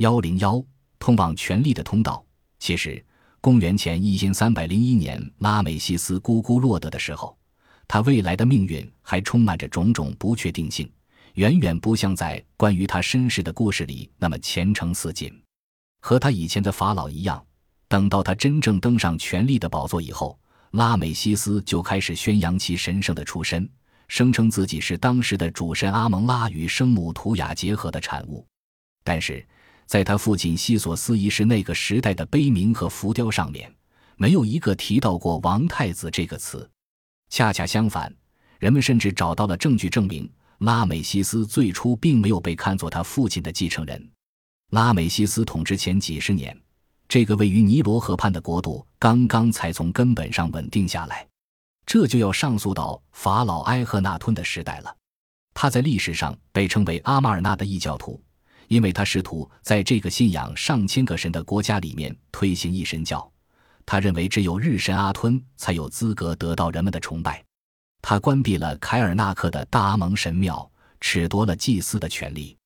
幺零幺，通往权力的通道。其实，公元前一千三百零一年，拉美西斯咕咕落得的时候，他未来的命运还充满着种种不确定性，远远不像在关于他身世的故事里那么前程似锦。和他以前的法老一样，等到他真正登上权力的宝座以后，拉美西斯就开始宣扬其神圣的出身，声称自己是当时的主神阿蒙拉与生母图雅结合的产物。但是，在他父亲西索斯一世那个时代的碑铭和浮雕上面，没有一个提到过“王太子”这个词。恰恰相反，人们甚至找到了证据证明，拉美西斯最初并没有被看作他父亲的继承人。拉美西斯统治前几十年，这个位于尼罗河畔的国度刚刚才从根本上稳定下来。这就要上溯到法老埃赫纳吞的时代了。他在历史上被称为阿马尔纳的异教徒，因为他试图在这个信仰上千个神的国家里面推行一神教。他认为只有日神阿吞才有资格得到人们的崇拜。他关闭了凯尔纳克的大阿蒙神庙，褫夺了祭司的权利。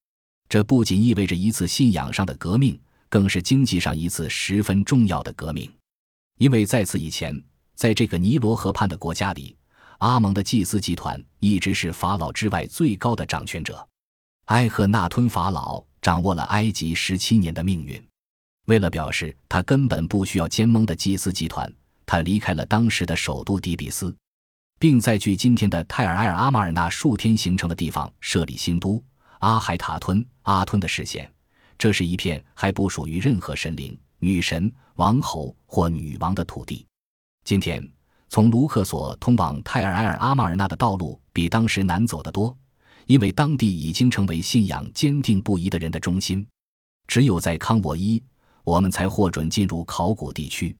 这不仅意味着一次信仰上的革命，更是经济上一次十分重要的革命。因为在此以前，在这个尼罗河畔的国家里，阿蒙的祭司集团一直是法老之外最高的掌权者。埃赫纳吞法老掌握了埃及十七年的命运。为了表示他根本不需要监蒙的祭司集团，他离开了当时的首都底比斯，并在距今天的泰尔埃尔阿马尔纳数天行程的地方设立新都。阿海塔吞阿吞的视线，这是一片还不属于任何神灵、女神、王侯或女王的土地。今天，从卢克索通往泰尔埃尔阿马尔纳的道路比当时难走得多，因为当地已经成为信仰坚定不移的人的中心。只有在康沃伊，我们才获准进入考古地区。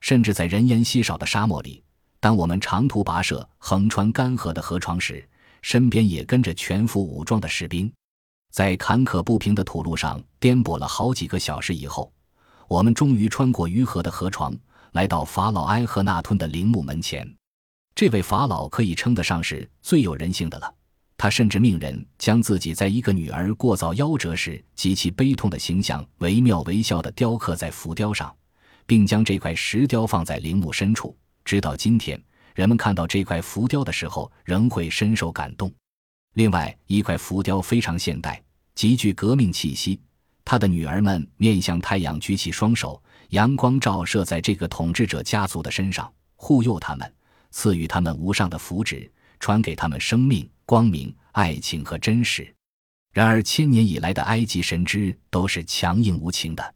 甚至在人烟稀少的沙漠里，当我们长途跋涉横穿干涸的河床时，身边也跟着全副武装的士兵。在坎坷不平的土路上颠簸了好几个小时以后，我们终于穿过鱼河的河床，来到法老埃赫纳吞的陵墓门前。这位法老可以称得上是最有人性的了。他甚至命人将自己在一个女儿过早夭折时极其悲痛的形象惟妙惟肖地雕刻在浮雕上，并将这块石雕放在陵墓深处。直到今天，人们看到这块浮雕的时候，仍会深受感动。另外一块浮雕非常现代，极具革命气息。他的女儿们面向太阳，举起双手，阳光照射在这个统治者家族的身上，护佑他们，赐予他们无上的福祉，传给他们生命、光明、爱情和真实。然而，千年以来的埃及神祗都是强硬无情的。